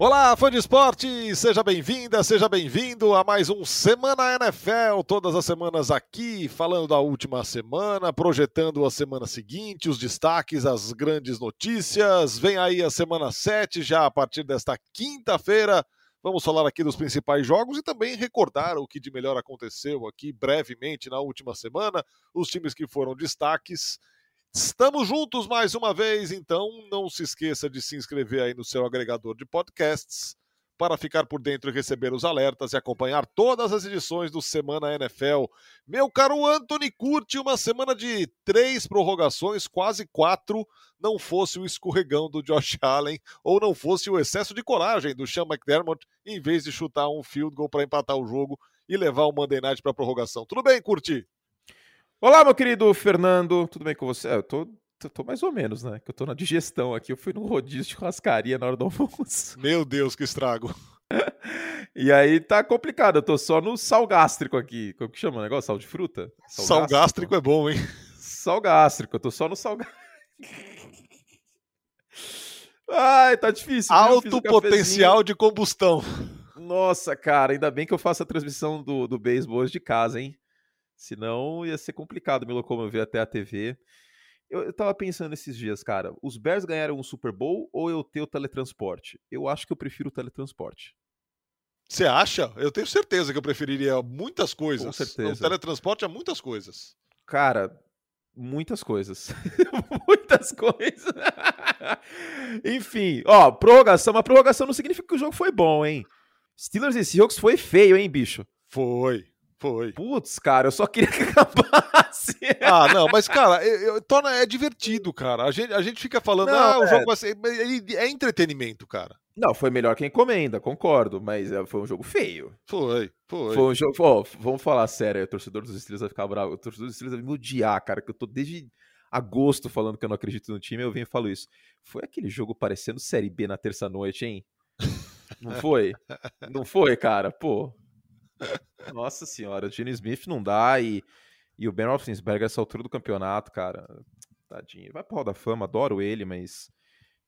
Olá, fã de esporte, seja bem-vinda, seja bem-vindo a mais um Semana NFL, todas as semanas aqui, falando da última semana, projetando a semana seguinte, os destaques, as grandes notícias. Vem aí a semana 7, já a partir desta quinta-feira. Vamos falar aqui dos principais jogos e também recordar o que de melhor aconteceu aqui brevemente na última semana, os times que foram destaques Estamos juntos mais uma vez, então não se esqueça de se inscrever aí no seu agregador de podcasts para ficar por dentro e receber os alertas e acompanhar todas as edições do Semana NFL. Meu caro Anthony, curte uma semana de três prorrogações, quase quatro, não fosse o escorregão do Josh Allen ou não fosse o excesso de coragem do Sean McDermott em vez de chutar um field goal para empatar o jogo e levar o Monday Night para prorrogação. Tudo bem, curti? Olá, meu querido Fernando, tudo bem com você? Eu tô, tô, tô, mais ou menos, né? Que eu tô na digestão aqui. Eu fui num rodízio de churrascaria na hora do almoço. Meu Deus, que estrago. e aí tá complicado, eu tô só no sal gástrico aqui. Como que chama o negócio? Sal de fruta? Sal, sal gástrico. gástrico é bom, hein? Sal gástrico, eu tô só no sal gástrico. Ai, tá difícil. Alto potencial de combustão. Nossa, cara, ainda bem que eu faço a transmissão do, do beisebol hoje de casa, hein? Senão ia ser complicado me locomover até a TV. Eu, eu tava pensando esses dias, cara, os Bears ganharam um Super Bowl ou eu ter o teletransporte? Eu acho que eu prefiro o teletransporte. Você acha? Eu tenho certeza que eu preferiria muitas coisas. Com certeza. O teletransporte é muitas coisas. Cara, muitas coisas. muitas coisas. Enfim, ó, prorrogação. Mas prorrogação não significa que o jogo foi bom, hein? Steelers e Seahawks foi feio, hein, bicho? Foi. Foi. Putz, cara, eu só queria que acabasse. Ah, não, mas, cara, eu, eu, torna, é divertido, cara. A gente, a gente fica falando, não, ah, o é... jogo vai ser. É entretenimento, cara. Não, foi melhor que encomenda, concordo, mas é, foi um jogo feio. Foi, foi. Foi um jogo. Ó, vamos falar sério, o torcedor dos Steelers vai ficar bravo. O torcedor dos Steelers vai me odiar, cara, que eu tô desde agosto falando que eu não acredito no time, eu venho e falo isso. Foi aquele jogo parecendo Série B na terça-noite, hein? Não foi? não foi, cara? Pô. Nossa senhora, o Gene Smith não dá e, e o Ben Roethlisberger essa altura do campeonato, cara, tadinho. Vai pro Hall da Fama, adoro ele, mas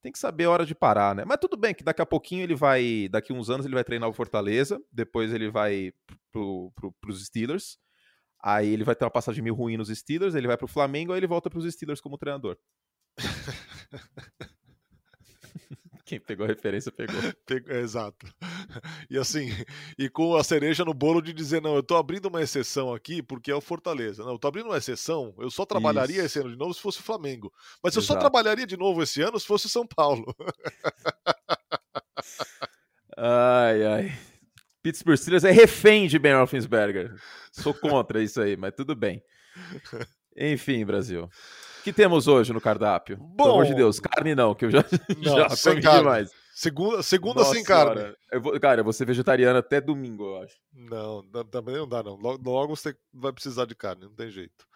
tem que saber a hora de parar, né? Mas tudo bem que daqui a pouquinho ele vai, daqui uns anos ele vai treinar o Fortaleza, depois ele vai pro, pro, pros Steelers, aí ele vai ter uma passagem meio ruim nos Steelers, ele vai pro Flamengo, aí ele volta pros Steelers como treinador. Quem pegou a referência pegou. pegou. Exato. E assim, e com a cereja no bolo de dizer, não, eu tô abrindo uma exceção aqui porque é o Fortaleza. Não, eu tô abrindo uma exceção, eu só trabalharia Isso. esse ano de novo se fosse o Flamengo. Mas Exato. eu só trabalharia de novo esse ano se fosse o São Paulo. ai, ai. Pittsburgh Steelers é refém de Ben Roethlisberger. Sou contra isso aí, mas tudo bem. Enfim, Brasil. O que temos hoje no cardápio? Bom, Pelo amor de Deus, carne não, que eu já, não, já sem carne. demais. Segunda, segunda sem carne. Eu vou, cara, eu vou ser vegetariano até domingo, eu acho. Não, também não dá, não. Logo, logo você vai precisar de carne, não tem jeito.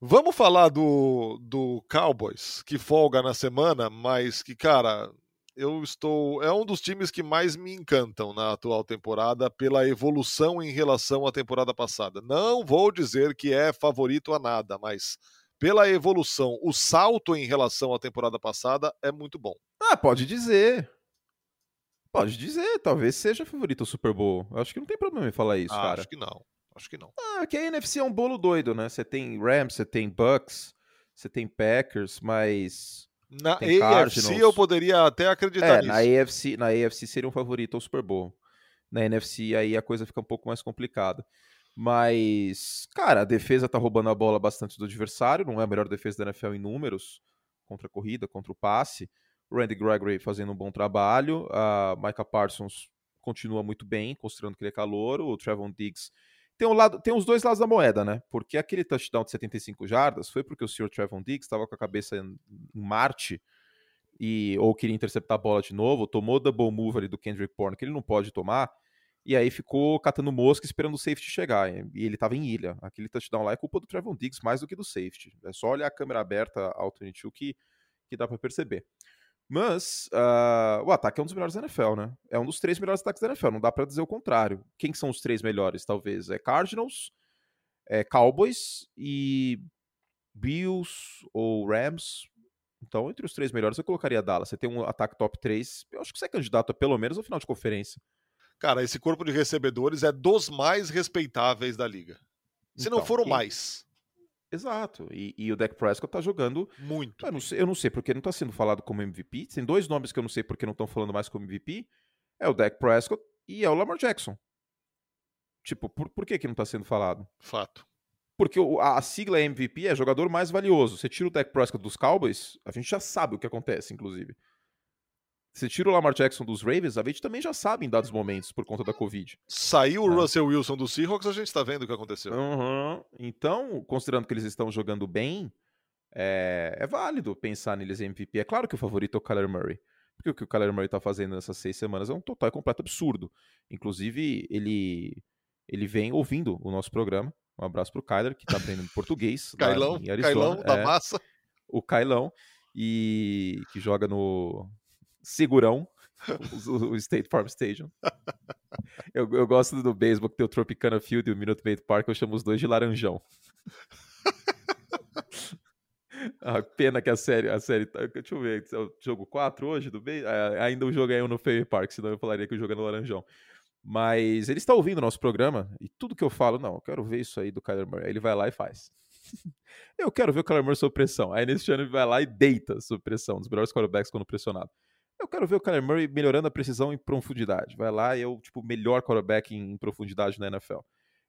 Vamos falar do, do Cowboys, que folga na semana, mas que, cara, eu estou. É um dos times que mais me encantam na atual temporada pela evolução em relação à temporada passada. Não vou dizer que é favorito a nada, mas pela evolução, o salto em relação à temporada passada é muito bom. Ah, pode dizer. Pode dizer, talvez seja favorito o Super Bowl. Eu acho que não tem problema em falar isso, ah, cara. Acho que não. Acho que não. Ah, que a NFC é um bolo doido, né? Você tem Rams, você tem Bucks, você tem Packers, mas na tem AFC Cardinals. eu poderia até acreditar é, nisso. Na AFC, na AFC seria um favorito ao Super Bowl. Na NFC aí a coisa fica um pouco mais complicada. Mas, cara, a defesa tá roubando a bola bastante do adversário, não é a melhor defesa da NFL em números, contra a corrida, contra o passe. Randy Gregory fazendo um bom trabalho, a Micah Parsons continua muito bem, considerando que ele é calor, o Trevon Diggs tem, um lado, tem os dois lados da moeda, né? Porque aquele touchdown de 75 jardas foi porque o senhor Trevon Diggs estava com a cabeça em Marte e ou queria interceptar a bola de novo, tomou o double move ali do Kendrick Bourne, que ele não pode tomar, e aí ficou catando mosca esperando o safety chegar. E ele estava em ilha. Aquele touchdown lá é culpa do Trevon Diggs mais do que do safety. É só olhar a câmera aberta ao 22 que, que dá para perceber. Mas uh, o ataque é um dos melhores da NFL, né? É um dos três melhores ataques da NFL. Não dá para dizer o contrário. Quem são os três melhores, talvez? É Cardinals, é Cowboys e Bills ou Rams. Então, entre os três melhores, eu colocaria Dallas. Você tem um ataque top 3, eu acho que você é candidato a pelo menos ao final de conferência. Cara, esse corpo de recebedores é dos mais respeitáveis da liga. Se então, não for o mais. Exato. E, e, o Dak Prescott tá jogando. Muito. Eu não, sei, eu não sei porque não tá sendo falado como MVP. Tem dois nomes que eu não sei porque não estão falando mais como MVP. É o Dak Prescott e é o Lamar Jackson. Tipo, por, por que, que não tá sendo falado? Fato. Porque a sigla MVP é jogador mais valioso. Você tira o Dak Prescott dos Cowboys, a gente já sabe o que acontece, inclusive. Você tira o Lamar Jackson dos Ravens, a gente também já sabe em dados momentos por conta da Covid. Saiu o é. Russell Wilson do Seahawks, a gente está vendo o que aconteceu. Uhum. Então, considerando que eles estão jogando bem, é, é, válido pensar neles MVP. É claro que o favorito é o Kyler Murray. Porque o que o Kyler Murray está fazendo nessas seis semanas é um total e completo absurdo. Inclusive, ele, ele vem ouvindo o nosso programa. Um abraço para o Kyler, que está aprendendo português. Cailão. Cailão da é, massa. O Cailão, e que joga no Segurão, o, o State Farm Stadium. Eu, eu gosto do beisebol que tem o Tropicana Field e o Minute Maid Park, eu chamo os dois de Laranjão. A pena que a série, a série. Tá, deixa eu ver, é o jogo 4 hoje do beisebol? É, ainda o jogo é no Ferry Park, senão eu falaria que o jogo é no Laranjão. Mas ele está ouvindo o nosso programa e tudo que eu falo, não, eu quero ver isso aí do Kyler Murray. Aí ele vai lá e faz. eu quero ver o Kyler Murray sob pressão. Aí nesse ano ele vai lá e deita sob pressão, um dos melhores quarterbacks quando pressionado. Eu quero ver o Kyler Murray melhorando a precisão em profundidade. Vai lá e é o tipo, melhor quarterback em, em profundidade na NFL.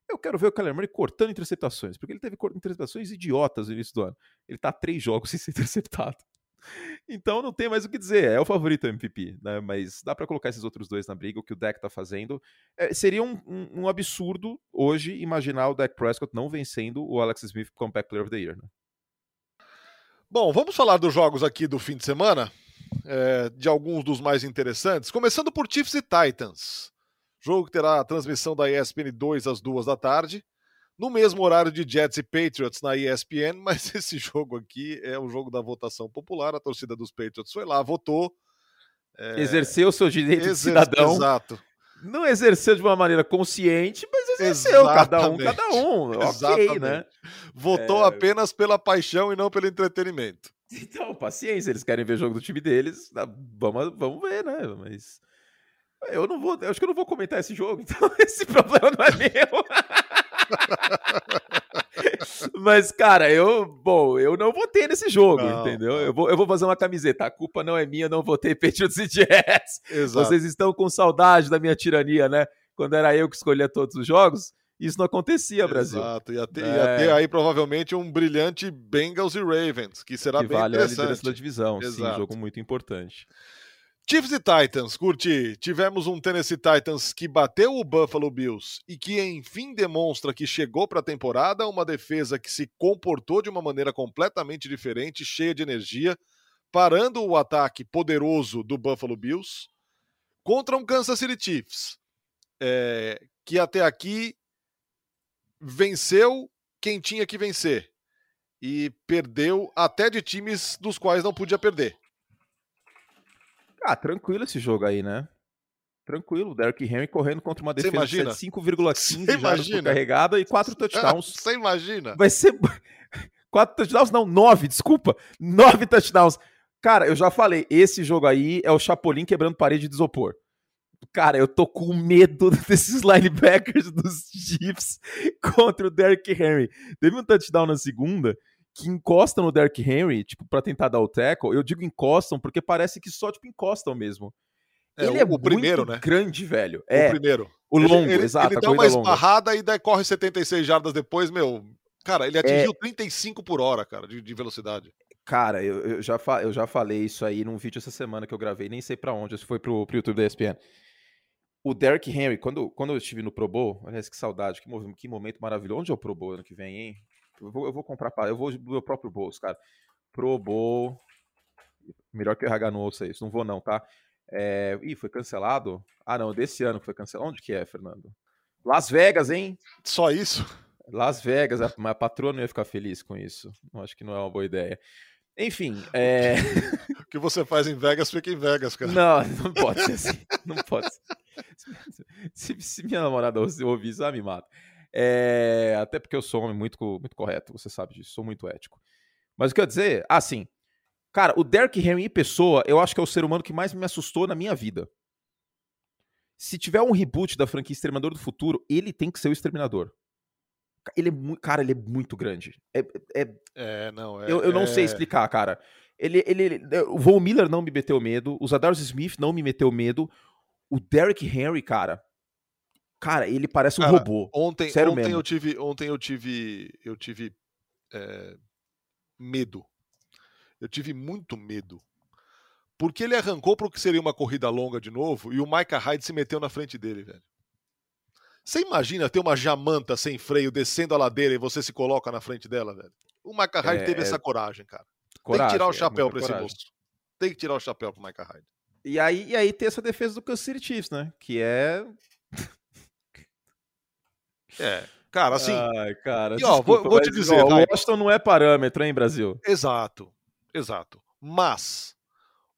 Eu quero ver o Kyler Murray cortando interceptações, porque ele teve interceptações idiotas no início do ano. Ele tá três jogos sem ser interceptado. Então não tem mais o que dizer, é o favorito MVP, né? Mas dá para colocar esses outros dois na briga, o que o Dak tá fazendo. É, seria um, um, um, absurdo hoje imaginar o Dak Prescott não vencendo o Alex Smith Comeback Player of the Year, né? Bom, vamos falar dos jogos aqui do fim de semana é, de alguns dos mais interessantes, começando por Chiefs e Titans. Jogo que terá a transmissão da ESPN 2 às duas da tarde, no mesmo horário de Jets e Patriots na ESPN, mas esse jogo aqui é o jogo da votação popular. A torcida dos Patriots foi lá, votou. É... Exerceu o seu direito Exer... de cidadão. Exato. Não exerceu de uma maneira consciente, mas exerceu, cada um, cada um. Ok, né? Votou é... apenas pela paixão e não pelo entretenimento. Então, paciência, eles querem ver o jogo do time deles, vamos, vamos ver, né? Mas eu não vou, eu acho que eu não vou comentar esse jogo, então esse problema não é meu. Mas, cara, eu, bom, eu não votei nesse jogo, não, entendeu? Não. Eu, vou, eu vou fazer uma camiseta. A culpa não é minha, não votei Patriots e Jets. Exato. Vocês estão com saudade da minha tirania, né? Quando era eu que escolhia todos os jogos. Isso não acontecia, Brasil. Exato, ia ter, é. ia ter aí provavelmente um brilhante Bengals e Ravens, que será que bem vale interessante. a liderança da divisão, Exato. sim, jogo muito importante. Chiefs e Titans, curti. Tivemos um Tennessee Titans que bateu o Buffalo Bills e que enfim demonstra que chegou para a temporada, uma defesa que se comportou de uma maneira completamente diferente, cheia de energia, parando o ataque poderoso do Buffalo Bills contra um Kansas City Chiefs, é, que até aqui venceu quem tinha que vencer e perdeu até de times dos quais não podia perder. Ah, tranquilo esse jogo aí, né? Tranquilo, Derrick Henry correndo contra uma defesa de 5,15 jardas carregada e quatro touchdowns. Você imagina? Vai ser quatro touchdowns, não, nove, desculpa, nove touchdowns. Cara, eu já falei, esse jogo aí é o Chapolin quebrando parede de isopor. Cara, eu tô com medo desses linebackers dos Chiefs contra o Derrick Henry. Teve um touchdown na segunda que encostam no Derrick Henry, tipo, para tentar dar o tackle. Eu digo encostam porque parece que só, tipo, encostam mesmo. É, ele o, é o primeiro, né? grande, velho. O é, primeiro. O longo, ele, exato. Ele dá uma esbarrada e daí corre 76 jardas depois, meu. Cara, ele atingiu é... 35 por hora, cara, de, de velocidade. Cara, eu, eu, já eu já falei isso aí num vídeo essa semana que eu gravei, nem sei para onde, se foi pro, pro YouTube da ESPN o Derrick Henry, quando, quando eu estive no Pro Bowl, aliás, que saudade, que, que momento maravilhoso. Onde é o Pro Bowl ano que vem, hein? Eu vou, eu vou comprar, eu vou do meu próprio bolso, cara. Pro Bowl. Melhor que o RH não ouça isso, não vou não, tá? É... Ih, foi cancelado? Ah, não, desse ano que foi cancelado. Onde que é, Fernando? Las Vegas, hein? Só isso? Las Vegas, mas a patroa não ia ficar feliz com isso. Acho que não é uma boa ideia. Enfim, é... o que você faz em Vegas fica em Vegas, cara. Não, não pode ser assim. Não pode ser. Se, se minha namorada ouvir isso, ela me mata. É... Até porque eu sou um homem muito, muito correto, você sabe disso, sou muito ético. Mas o que eu ia dizer, assim, Cara, o Derrick Henry pessoa, eu acho que é o ser humano que mais me assustou na minha vida. Se tiver um reboot da franquia Exterminador do Futuro, ele tem que ser o Exterminador. Ele é muito, cara, ele é muito grande. É, é, é não, é, eu, eu não é... sei explicar, cara. Ele, ele, o Von Miller não me meteu medo, o Zadarius Smith não me meteu medo, o Derrick Henry, cara, cara, ele parece um cara, robô. Ontem, Sério ontem mesmo. eu tive, ontem eu tive, eu tive é, medo. Eu tive muito medo. Porque ele arrancou para o que seria uma corrida longa de novo e o Micah Hyde se meteu na frente dele, velho. Você imagina ter uma jamanta sem freio descendo a ladeira e você se coloca na frente dela, velho? O Micah Hyde É, teve é- essa coragem, cara. Coragem, Tem que tirar o é chapéu muita pra esse moço. Tem que tirar o chapéu pro Micah Hyde. E aí, e aí tem essa defesa do Kansas City Chiefs, né? Que é. É. Cara, assim, Ai, cara. E, ó, vou- desculpa, vou te dizer, ó, Washington não é parâmetro, hein, Brasil? exato. Exato. Mas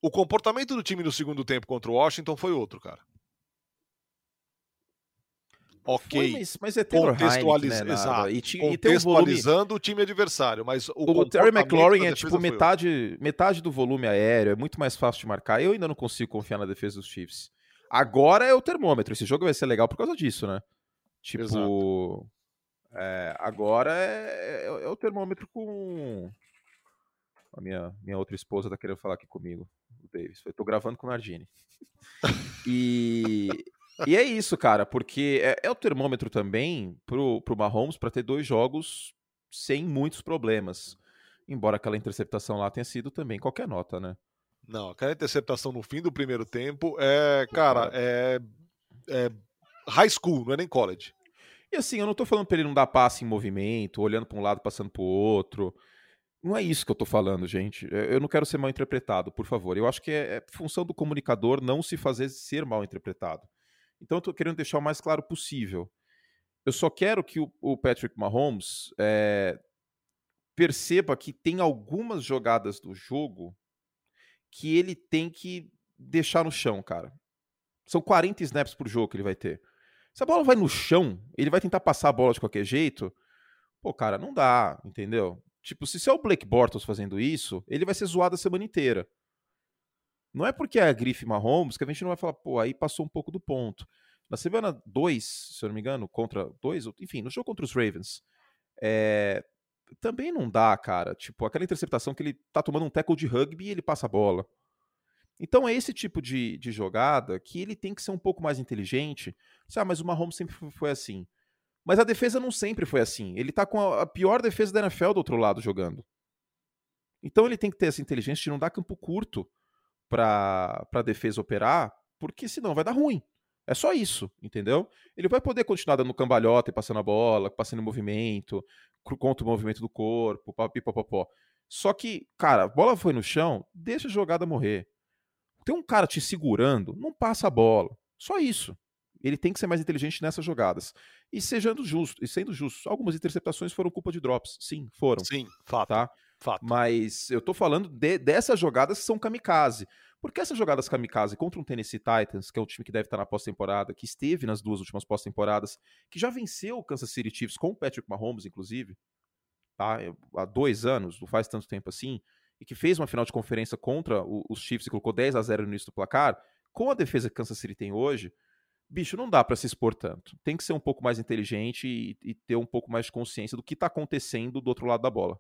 o comportamento do time no segundo tempo contra o Washington foi outro, cara. Ok. Foi, mas, mas é Taylor Contextualiz- Heineken, né, exato. E, ti- e um volume. Contextualizando o time adversário, mas o, O Terry McLaurin é tipo metade, metade do volume aéreo, é muito mais fácil de marcar. Eu ainda não consigo confiar na defesa dos Chiefs. Agora é o termômetro. Esse jogo vai ser legal por causa disso, né? Tipo. É, agora é, é- é o termômetro com. A minha, minha outra esposa tá querendo falar aqui comigo, o Davis. Eu tô gravando com o Nardini. E, e é isso, cara, porque é, é o termômetro também pro, pro Mahomes para ter dois jogos sem muitos problemas. Embora aquela interceptação lá tenha sido também qualquer nota, né? Não, aquela interceptação no fim do primeiro tempo é, cara, é, é high school, não é nem college. E assim, eu não tô falando pra ele não dar passe em movimento, olhando pra um lado, passando pro outro. Não é isso que eu tô falando, gente. Eu eu não quero ser mal interpretado, por favor. Eu acho que é, é função do comunicador não se fazer ser mal interpretado. Então eu tô querendo deixar o mais claro possível. Eu só quero que o, o Patrick Mahomes é, perceba que tem algumas jogadas do jogo que ele tem que deixar no chão, cara. São 40 snaps por jogo que ele vai ter. Se a bola vai no chão, ele vai tentar passar a bola de qualquer jeito. Pô, cara, não dá, entendeu? Tipo, se é o Blake Bortles fazendo isso, ele vai ser zoado a semana inteira. Não é porque é a grife Mahomes que a gente não vai falar, pô, aí passou um pouco do ponto. Na semana 2, se eu não me engano, contra 2, enfim, no jogo contra os Ravens, é, também não dá, cara. Tipo, aquela interceptação que ele tá tomando um tackle de rugby e ele passa a bola. Então é esse tipo de, de jogada que ele tem que ser um pouco mais inteligente. Ah, mas o Mahomes sempre foi- assim. Mas a defesa não sempre foi assim. Ele tá com a pior defesa da NFL do outro lado jogando. Então ele tem que ter essa inteligência de não dar campo curto pra, pra defesa operar, porque senão vai dar ruim. É só isso, entendeu? Ele vai poder continuar dando cambalhota e passando a bola, passando em movimento, contra o movimento do corpo, papipopopó. Só que, cara, a bola foi no chão, deixa a jogada morrer. Tem um cara te segurando, não passa a bola. Só isso. Ele tem que ser mais inteligente nessas jogadas. E sejando justo, e sendo justo, algumas interceptações foram culpa de drops. Sim, foram. Sim, fato, Tá? Fato. Mas eu tô falando de- dessas jogadas que são kamikaze. Porque essas jogadas kamikaze contra um Tennessee Titans, que é um time que deve estar na pós-temporada, que esteve nas duas últimas pós-temporadas, que já venceu o Kansas City Chiefs com o Patrick Mahomes, inclusive, tá? há dois anos, não faz tanto tempo assim, e que fez uma final de conferência contra o- os Chiefs e colocou 10 a 0 no início do placar, com a defesa que Kansas City tem hoje, bicho, não dá pra se expor tanto. Tem que ser um pouco mais inteligente e, e ter um pouco mais de consciência do que tá acontecendo do outro lado da bola.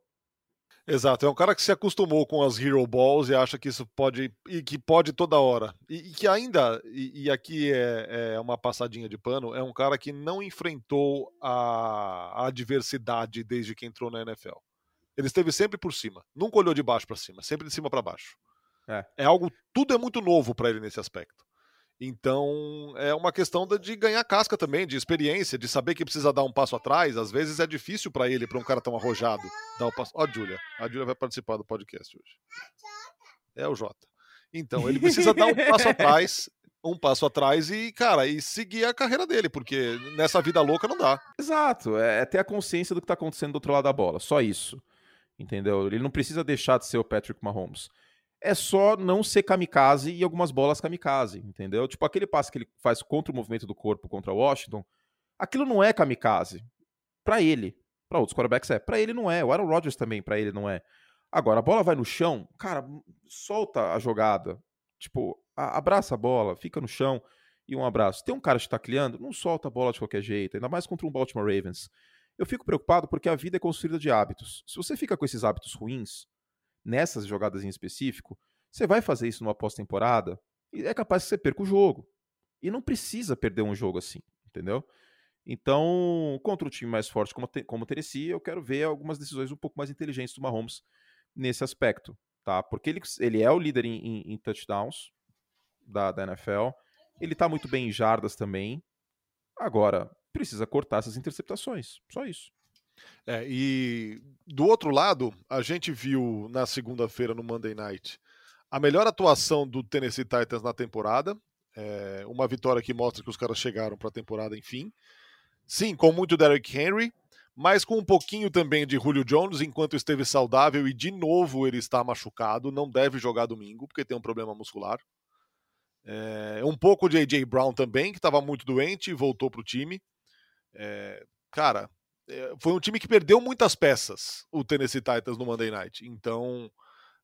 Exato, é um cara que se acostumou com as Hero Balls e acha que isso pode. e que pode toda hora. E, e que ainda, e, e aqui é, é uma passadinha de pano, é um cara que não enfrentou a, a adversidade desde que entrou na NFL. Ele esteve sempre por cima, nunca olhou de baixo para cima, sempre de cima para baixo. É. algo, tudo é muito novo para ele nesse aspecto. Então é uma questão de- ganhar casca também, de experiência, de saber que precisa dar um passo atrás. Às vezes é difícil para ele, para um cara tão arrojado, dar um passo. Ó, a Júlia. A Júlia vai participar do podcast hoje. É o Jota. Então, ele precisa dar um passo atrás, um passo atrás e, cara, e seguir a carreira dele, porque nessa vida louca não dá. Exato, é, é ter a consciência do que tá acontecendo do outro lado da bola, só isso. Entendeu? Ele não precisa deixar de ser o Patrick Mahomes. É só não ser kamikaze e algumas bolas kamikaze, entendeu? Tipo aquele passe que ele faz contra o movimento do corpo contra o Washington, aquilo não é kamikaze. Pra ele. Pra outros quarterbacks é. Pra ele não é. O Aaron Rodgers também, pra ele não é. Agora, a bola vai no chão, cara, solta a jogada. Tipo, abraça a bola, fica no chão e um abraço. Tem um cara te tacleando, não solta a bola de qualquer jeito, ainda mais contra um Baltimore Ravens. Eu fico preocupado porque a vida é construída de hábitos. Se você fica com esses hábitos ruins, nessas jogadas em específico, você vai fazer isso numa pós-temporada e é capaz que você perca o jogo. E não precisa perder um jogo assim, entendeu? Então, contra um time mais forte como, como o Tennessee, eu quero ver algumas decisões um pouco mais inteligentes do Mahomes nesse aspecto, tá? Porque ele, ele é o líder em, em, em touchdowns da, da NFL, ele tá muito bem em jardas também. Agora, precisa cortar essas interceptações, só isso. É, e do outro lado, a gente viu na segunda-feira no Monday Night a melhor atuação do Tennessee Titans na temporada. É, uma vitória que mostra que os caras chegaram para a temporada, enfim. Sim, com muito Derrick Henry, mas com um pouquinho também de Julio Jones enquanto esteve saudável e de novo ele está machucado, não deve jogar domingo porque tem um problema muscular. É, um pouco de AJ Brown também, que estava muito doente e voltou para o time. É, cara, foi um time que perdeu muitas peças, o Tennessee Titans no Monday Night. Então,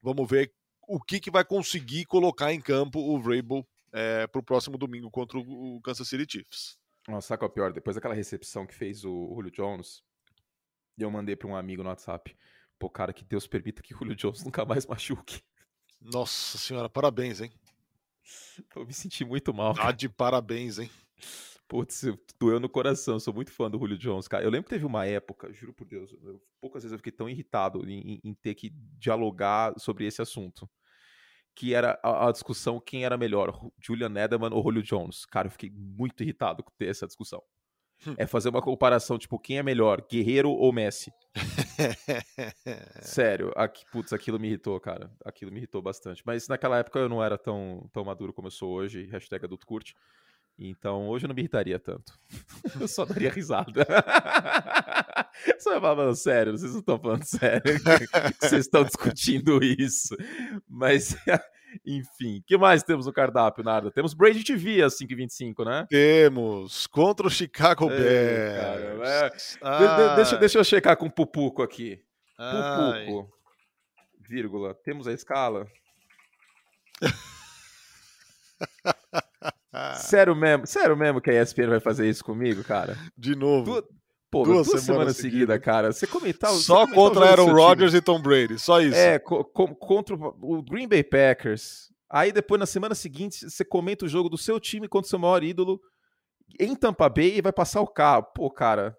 vamos ver o que, que vai conseguir colocar em campo o Vrabel é, para o próximo domingo contra o Kansas City Chiefs. Nossa, sabe qual é o pior? Depois daquela recepção que fez o Julio Jones, eu mandei para um amigo no WhatsApp. Pô, cara, que Deus permita que o Julio Jones nunca mais machuque. Nossa senhora, parabéns, hein? Eu me senti muito mal. Ah, de parabéns, hein? Putz, doeu no coração, sou muito fã do Julio Jones, cara. Eu lembro que teve uma época, juro por Deus, eu, poucas vezes eu fiquei tão irritado em, em, ter que dialogar sobre esse assunto. Que era a, a, discussão quem era melhor, Julian Edelman ou Julio Jones. Cara, eu fiquei muito irritado com ter essa discussão. Hum. É fazer uma comparação, tipo, quem é melhor, Guerreiro ou Messi? Sério, aqui, putz, aquilo me irritou, cara. Aquilo me irritou bastante. Mas naquela época eu não era tão, tão maduro como eu sou hoje, hashtag adulto curte. Então hoje eu não me irritaria tanto. eu só daria risada. Só falando sério, vocês não estão falando sério. vocês estão discutindo isso. Mas, enfim, o que mais temos no cardápio, Narda? Temos Brady TV às 5h25, né? Temos. Contra o Chicago Bears. É, deixa, deixa eu checar com o Pupuco aqui. Pupuco. Vírgula. Temos a escala? Sério mesmo, sério mesmo que a ESPN vai fazer isso comigo, cara? De novo. Du Pô, duas, duas semanas, semanas seguidas, cara. Você comentar Só você contra Aaron Rodgers e Tom Brady, só isso. É, co co contra o Green Bay Packers. Aí depois, na semana seguinte, você comenta o jogo do seu time contra o seu maior ídolo em Tampa Bay e vai passar o carro. Pô, cara.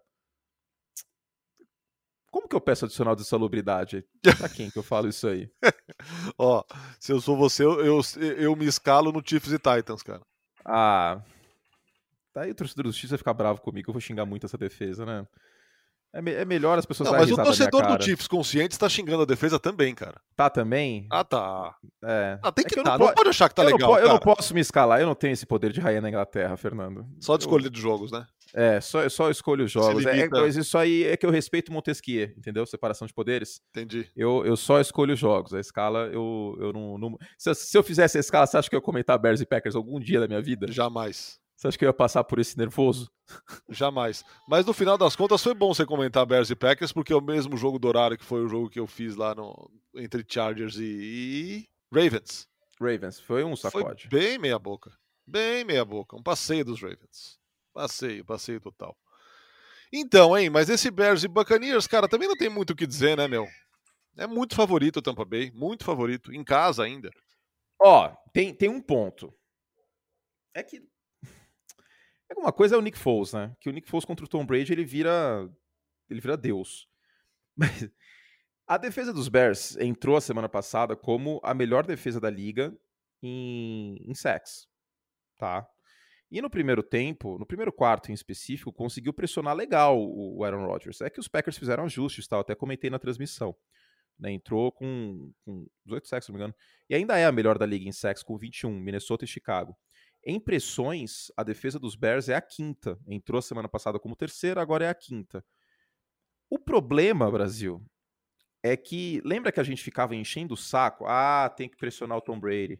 Como que eu peço adicional de salubridade? Pra quem que eu falo isso aí? Ó, se eu sou você, eu, eu, eu me escalo no Chiefs e Titans, cara. Ah. Daí o torcedor do Chiefs vai ficar bravo comigo, eu vou xingar muito essa defesa, né? É, me é melhor as pessoas Não, mas o torcedor do Chiefs consciente está xingando a defesa também, cara. Tá também? Ah, tá. É. Ah, tem é que, que tá. Não, não, pode achar que tá eu legal. Não eu não posso me escalar, eu não tenho esse poder de rainha na Inglaterra, Fernando. Só de escolher eu... de jogos, né? É, só, só escolho os jogos. É, mas isso aí é que eu respeito Montesquieu, entendeu? Separação de poderes. Entendi. Eu, eu só escolho os jogos. A escala, eu, eu não. não... Se, se, eu fizesse a escala, você acha que eu ia comentar Bears e Packers algum dia da minha vida? Jamais. Você acha que eu ia passar por esse nervoso? Jamais. Mas no final das contas foi bom você comentar Bears e Packers, porque é o mesmo jogo do horário que foi o jogo que eu fiz lá no, entre Chargers e, e Ravens. Ravens, foi um sacode. Foi bem meia boca. Bem meia boca. Um passeio dos Ravens. Passeio, passeio total. Então, hein, mas esse Bears e Buccaneers, cara, também não tem muito o que dizer, né, meu? É muito favorito o Tampa Bay, muito favorito, em casa ainda. Ó, tem, tem um ponto. É que uma coisa é o Nick Foles, né? Que o Nick Foles contra o Tom Brady, ele vira ele vira Deus. Mas a defesa dos Bears entrou a semana passada como a melhor defesa da liga em, em sacks, tá? E no primeiro tempo, no primeiro quarto em específico, conseguiu pressionar legal o Aaron Rodgers. É que os Packers fizeram ajustes, tal, até comentei na transmissão. Né, entrou com, com 18 sacks, se não me engano. E ainda é a melhor da liga em sacks, com 21, Minnesota e Chicago. Em pressões, a defesa dos Bears é a quinta. Entrou semana passada como terceira, agora é a quinta. O problema, Brasil, é que lembra que a gente ficava enchendo o saco? Ah, tem que pressionar o Tom Brady.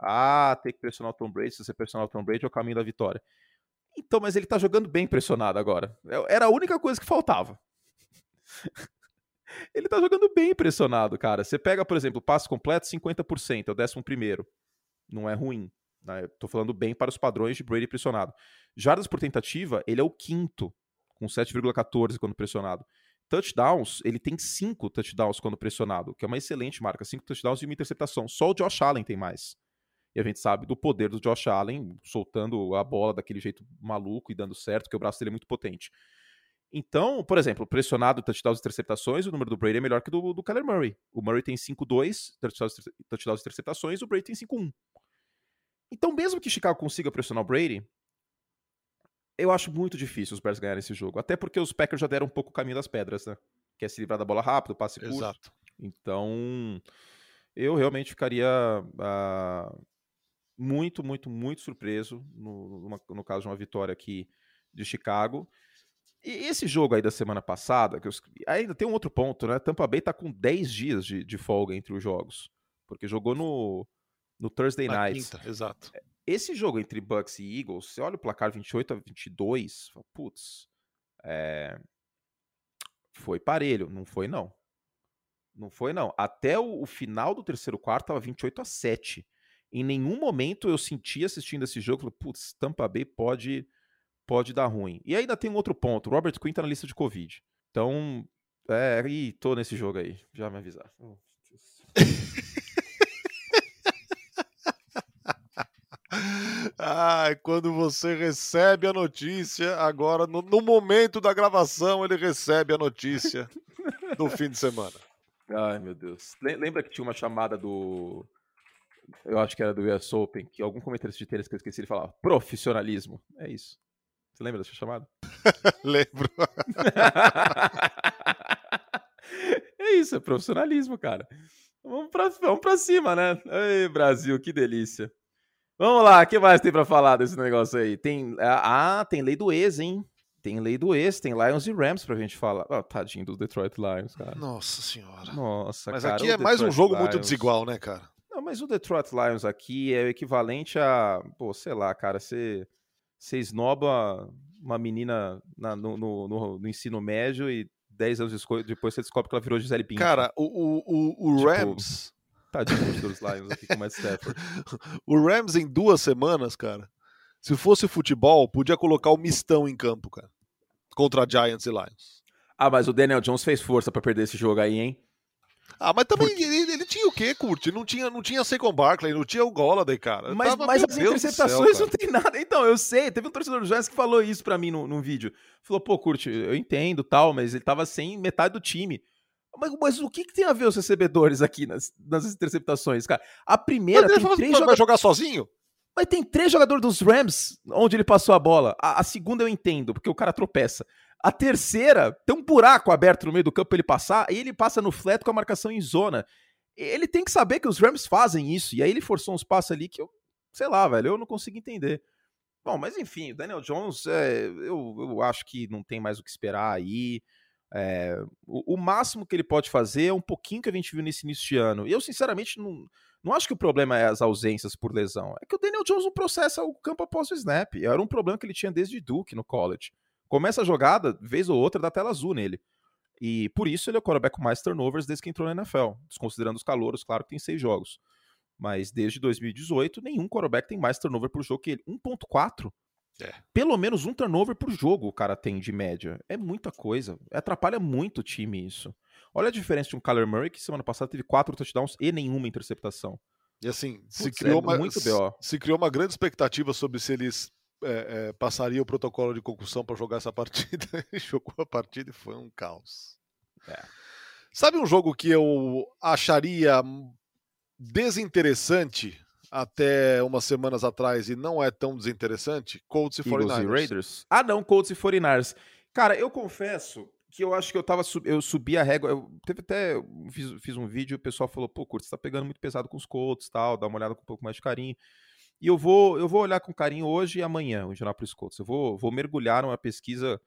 Ah, tem que pressionar o Tom Brady. Se você pressionar o Tom Brady, é o caminho da vitória. Então, mas ele tá jogando bem pressionado agora. É, era a única coisa que faltava. ele tá jogando bem pressionado, cara. Você pega, por exemplo, passe completo, 50%, é o décimo primeiro. Não é ruim. Né? Tô falando bem para os padrões de Brady pressionado. Jardas por tentativa, ele é o quinto, com 7,14 quando pressionado. Touchdowns, ele tem 5 touchdowns quando pressionado, que é uma excelente marca. 5 touchdowns e uma interceptação. Só o Josh Allen tem mais. E a gente sabe do poder do Josh Allen soltando a bola daquele jeito maluco e dando certo, porque o braço dele é muito potente. Então, por exemplo, pressionado, touchdowns e interceptações, o número do Brady é melhor que do, do Kyler Murray. O Murray tem 5-2, touchdowns, touchdowns e interceptações, o Brady tem 5-1. Então, mesmo que Chicago consiga pressionar o Brady, eu acho muito difícil os Bears ganharem esse jogo. Até porque os Packers já deram um pouco o caminho das pedras, né? Que é se livrar da bola rápido, passe curto. Exato. Então, eu realmente ficaria uh, muito, muito, muito surpreso no, numa, no caso de uma vitória aqui de Chicago. E esse jogo aí da semana passada, que ainda tem um outro ponto, né? Tampa Bay tá com 10 dias de, de folga entre os jogos. Porque jogou no, no Thursday Na Night. Quinta, exato. É, esse jogo entre Bucks e Eagles, você olha o placar 28 a 22, putz, é... foi parelho. Não foi, não. Não foi, não. Até o, o final do terceiro quarto tava 28 a 7. Em nenhum momento eu senti assistindo esse jogo, putz, Tampa Bay pode, pode dar ruim. E ainda tem um outro ponto, Robert Quinn tá na lista de Covid. Então, é, e tô nesse jogo aí, já me avisaram. Oh, Ah, quando você recebe a notícia, agora no, no, momento da gravação ele recebe a notícia do fim de semana. Ai, meu Deus. Lembra que tinha uma chamada do. Eu acho que era do US Open, que algum comentarista de tênis que eu esqueci, ele falava profissionalismo. É isso. Você lembra dessa chamada? Lembro. é isso, é profissionalismo, cara. Vamos pra, vamos pra cima, né? Ei, Brasil, que delícia. Vamos lá, o que mais tem para falar desse negócio aí? Tem, ah, tem lei do ex, hein? Tem lei do ex, tem Lions e Rams pra gente falar. Oh, tadinho dos Detroit Lions, cara. Nossa senhora. Nossa, mas cara. Aqui é mais um jogo Lions... muito desigual, né, cara? Mas o Detroit Lions aqui é o equivalente a, pô, sei lá, cara, você, você esnoba uma menina na, no, no, no, no, ensino médio e 10 anos depois você descobre que ela virou Gisele Bündchen. Cara, o, o, o, o tipo, Rams Tadinho dos Lions aqui com o Matt Stafford. o Rams em duas semanas, cara, se fosse futebol, podia colocar o mistão em campo, cara. Contra Giants e Lions. Ah, mas o Daniel Jones fez força para perder esse jogo aí, hein? Ah, mas também Porque... ele, ele, tinha o quê, Curte? Não tinha, não tinha Saquon Barkley, não tinha o Golladay, cara. Mas, tava, mas as Deus interceptações céu, não tem nada. Então, eu sei, teve um torcedor do Giants que falou isso para mim num, num vídeo. Falou, pô, Curte, eu entendo tal, mas ele tava sem metade do time. Mas, mas, o que, que, tem a ver os recebedores aqui nas, nas interceptações, cara? A primeira mas tem três jogadores... Vai jogar sozinho? Mas tem três jogadores dos Rams onde ele passou a bola. A, a, segunda eu entendo, porque o cara tropeça. A terceira, tem um buraco aberto no meio do campo pra ele passar, e ele passa no flat com a marcação em zona. Ele tem que saber que os Rams fazem isso, e aí ele forçou uns passos ali que eu, sei lá, velho, eu não consigo entender. Bom, mas enfim, o Daniel Jones, é, eu, eu acho que não tem mais o que esperar aí. É, o, o, máximo que ele pode fazer é um pouquinho que a gente viu nesse início de ano. E eu, sinceramente, não, não acho que o problema é as ausências por lesão. É que o Daniel Jones não processa o campo após o snap. Era um problema que ele tinha desde Duke no college. Começa a jogada, vez ou outra, dá tela azul nele. E por isso ele é o quarterback com mais turnovers desde que entrou na NFL. Desconsiderando os calouros, claro que tem seis jogos. Mas desde 2018, nenhum quarterback tem mais turnover por jogo que ele. 1.4 é. Pelo menos um turnover por jogo o cara tem de média. É muita coisa. Atrapalha muito o time isso. Olha a diferença de um Kyler Murray que semana passada teve quatro touchdowns e nenhuma interceptação. E assim, Putz, se, criou é uma, se criou uma grande expectativa sobre se eles é, é, passariam o protocolo de concussão para jogar essa partida. Jogou a partida e foi um caos. É. Sabe um jogo que eu acharia desinteressante até umas semanas atrás e não é tão desinteressante, Colts e Eagles 49ers. E Raiders? Ah, não, Colts e 49ers. Cara, eu confesso que eu acho que eu tava eu subi a régua, eu teve até fiz, fiz um vídeo, o pessoal falou: "Pô, Curtis, tá pegando muito pesado com os Colts, tal, dá uma olhada com um pouco mais de carinho". E eu vou eu vou olhar com carinho hoje e amanhã, o Indianapolis Colts. Eu vou vou mergulhar numa pesquisa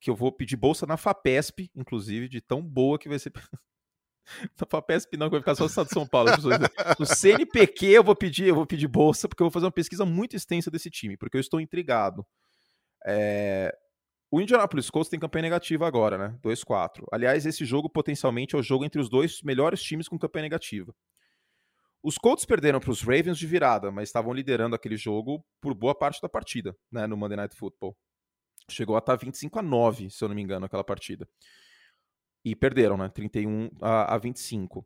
que eu vou pedir bolsa na Fapesp, inclusive, de tão boa que vai ser na FAPESP não, que vai ficar só no estado de São Paulo. No CNPq eu vou pedir, eu vou pedir bolsa, porque eu vou fazer uma pesquisa muito extensa desse time, porque eu estou intrigado. É... O Indianapolis Colts tem campanha negativa agora, né? 2-4. Aliás, esse jogo potencialmente é o jogo entre os dois melhores times com campanha negativa. Os Colts perderam para os Ravens de virada, mas estavam liderando aquele jogo por boa parte da partida, né, no Monday Night Football. Chegou a estar 25 a 9, se eu não me engano, aquela partida. E perderam, né, 31 a, a 25.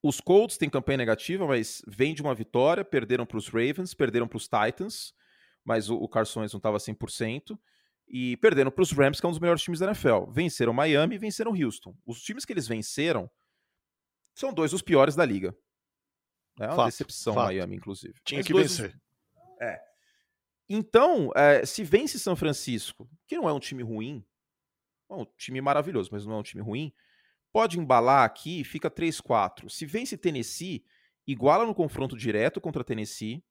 Os Colts têm campanha negativa, mas vem de uma vitória, perderam para os Ravens, perderam para os Titans, mas o, o Carson não estava 100%, e perderam para os Rams, que é um dos melhores times da NFL. Venceram Miami e venceram Houston. Os times que eles venceram são dois dos piores da liga. É uma fato, decepção fato. Miami, inclusive. Tinha Mas que dois... vencer. É. Então, é, se vence São Francisco, que não é um time ruim, é um time maravilhoso, mas não é um time ruim, pode embalar aqui e fica 3-4. Se vence Tennessee, iguala no confronto direto contra Tennessee,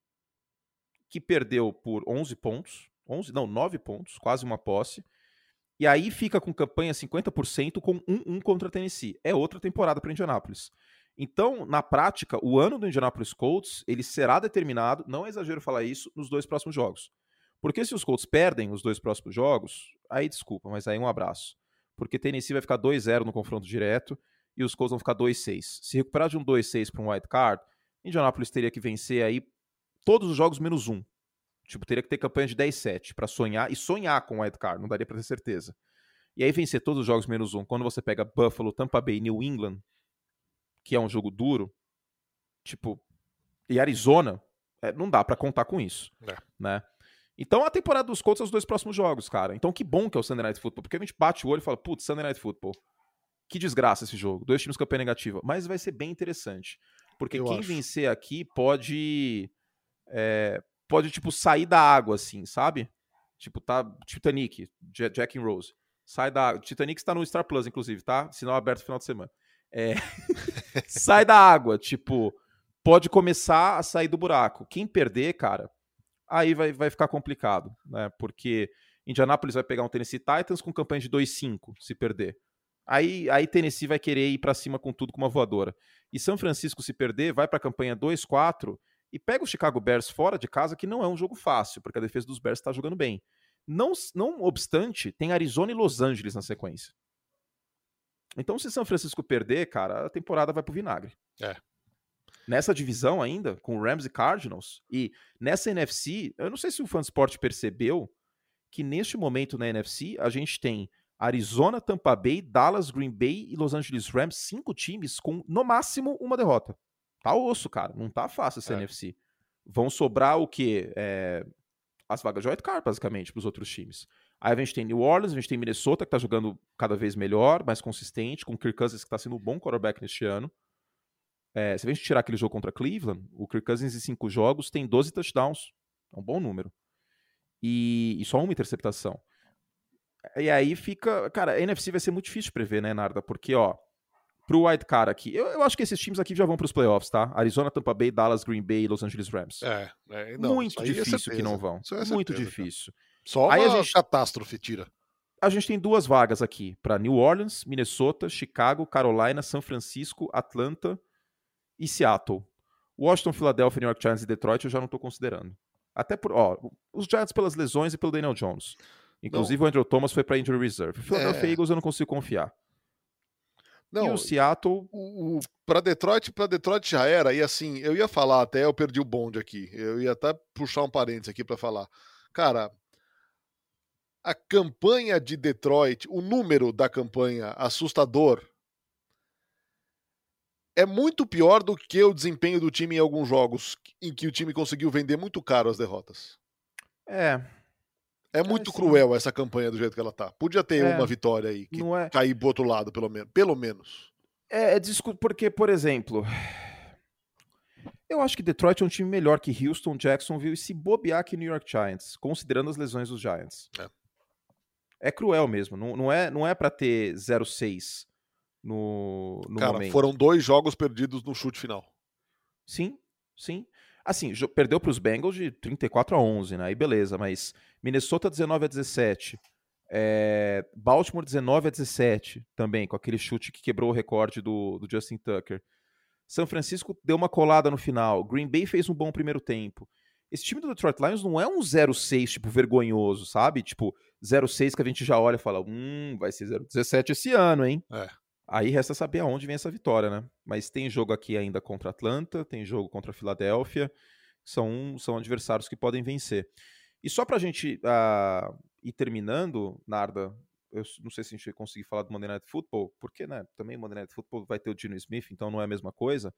que perdeu por 11 pontos, 11, não, 9 pontos, quase uma posse. E aí fica com campanha 50% com 1-1 contra Tennessee. É outra temporada para Indianápolis. Então, na prática, o ano do Indianapolis Colts ele será determinado, não é exagero falar isso, nos dois próximos jogos. Porque se os Colts perdem os dois próximos jogos, aí desculpa, mas aí um abraço. Porque Tennessee vai ficar 2-0 no confronto direto e os Colts vão ficar 2-6. Se recuperar de um 2-6 para um wild card, Indianapolis teria que vencer aí todos os jogos menos um. Tipo, teria que ter campanha de 10-7 para sonhar e sonhar com o wild card, não daria para ter certeza. E aí vencer todos os jogos menos um. Quando você pega Buffalo, Tampa Bay, New England, que é um jogo duro, tipo, e Arizona, é, não dá para contar com isso, é. né? Então a temporada dos Colts é os dois próximos jogos, cara. Então que bom que é o Sunday Night Football, porque a gente bate o olho e fala, putz, Sunday Night Football. Que desgraça esse jogo. Dois times com campanha negativa. Mas vai ser bem interessante. Porque Eu quem acho. vencer aqui pode. É, pode, tipo, sair da água, assim, sabe? Tipo, tá. Titanic, Jack and Rose. Sai da água. Titanic está no Star Plus, inclusive, tá? Sinal aberto no final de semana. É... sai da água, tipo, pode começar a sair do buraco. Quem perder, cara, aí vai, vai ficar complicado, né? Porque Indianapolis vai pegar um Tennessee Titans com campanha de 2-5, se perder. Aí, aí Tennessee vai querer ir para cima com tudo com uma voadora. E São Francisco, se perder, vai para a campanha 2-4 e pega o Chicago Bears fora de casa, que não é um jogo fácil, porque a defesa dos Bears está jogando bem. Não, não obstante, tem Arizona e Los Angeles na sequência. Então, se São Francisco perder, cara, a temporada vai pro vinagre. É. Nessa divisão ainda, com Rams e Cardinals, e nessa NFC, eu não sei se o Fansport percebeu que neste momento na NFC a gente tem Arizona, Tampa Bay, Dallas, Green Bay e Los Angeles Rams, cinco times com no máximo uma derrota. Tá osso, cara. Não tá fácil essa é. NFC. Vão sobrar o quê? É... As vagas de white card, basicamente, para os outros times. Aí a gente tem New Orleans, a gente tem Minnesota, que está jogando cada vez melhor, mais consistente, com o Kirk Cousins, que está sendo um bom quarterback neste ano. É, se a gente tirar aquele jogo contra Cleveland, o Kirk Cousins em cinco jogos tem 12 touchdowns. É um bom número. E, e só uma interceptação. E aí fica. Cara, a NFC vai ser muito difícil de prever, né, Narda? Porque, ó, pro White Card aqui, eu, eu acho que esses times aqui já vão para os playoffs, tá? Arizona, Tampa Bay, Dallas, Green Bay e Los Angeles Rams. É, é não, muito é difícil é que não vão. É muito difícil. Cara. Só Aí uma gente, catástrofe tira. A gente tem duas vagas aqui para New Orleans, Minnesota, Chicago, Carolina, São Francisco, Atlanta e Seattle. Washington, Philadelphia, New York Giants e Detroit eu já não estou considerando. Até por, ó, os Giants pelas lesões e pelo Daniel Jones. Inclusive não. o Andrew Thomas foi para injury reserve. O Philadelphia é... Eagles eu não consigo confiar. Não, e o Seattle. O, o para Detroit, para Detroit já era. E assim, eu ia falar até, eu perdi o bonde aqui. Eu ia até puxar um parênteses aqui para falar. Cara, a campanha de Detroit, o número da campanha assustador, é muito pior do que o desempenho do time em alguns jogos em que o time conseguiu vender muito caro as derrotas. É. É muito é, cruel essa campanha do jeito que ela tá. Podia ter é, uma vitória aí, que é... cair pro outro lado, pelo menos. Pelo menos. É, é porque, por exemplo, eu acho que Detroit é um time melhor que Houston, Jacksonville e se bobear que New York Giants, considerando as lesões dos Giants. É é cruel mesmo. Não, não é, não é para ter 0-6 no, no Cara, momento. foram dois jogos perdidos no chute final. Sim, sim. Assim, perdeu para os Bengals de 34 a 11, né? Aí beleza, mas Minnesota 19 a 17. É, Baltimore 19 a 17 também, com aquele chute que quebrou o recorde do, do Justin Tucker. São Francisco deu uma colada no final. Green Bay fez um bom primeiro tempo. Esse time do Detroit Lions não é um 0-6, tipo, vergonhoso, sabe? Tipo, 0,6 que a gente já olha e fala, hum, vai ser 0,17 esse ano, hein? É. Aí resta saber aonde vem essa vitória, né? Mas tem jogo aqui ainda contra Atlanta, tem jogo contra Filadélfia, são, são adversários que podem vencer. E só pra gente uh, ir terminando, Narda, eu não sei se a gente vai conseguir falar do Monday Night Football, porque, né, também Monday Night Football vai ter o Dino Smith, então não é a mesma coisa,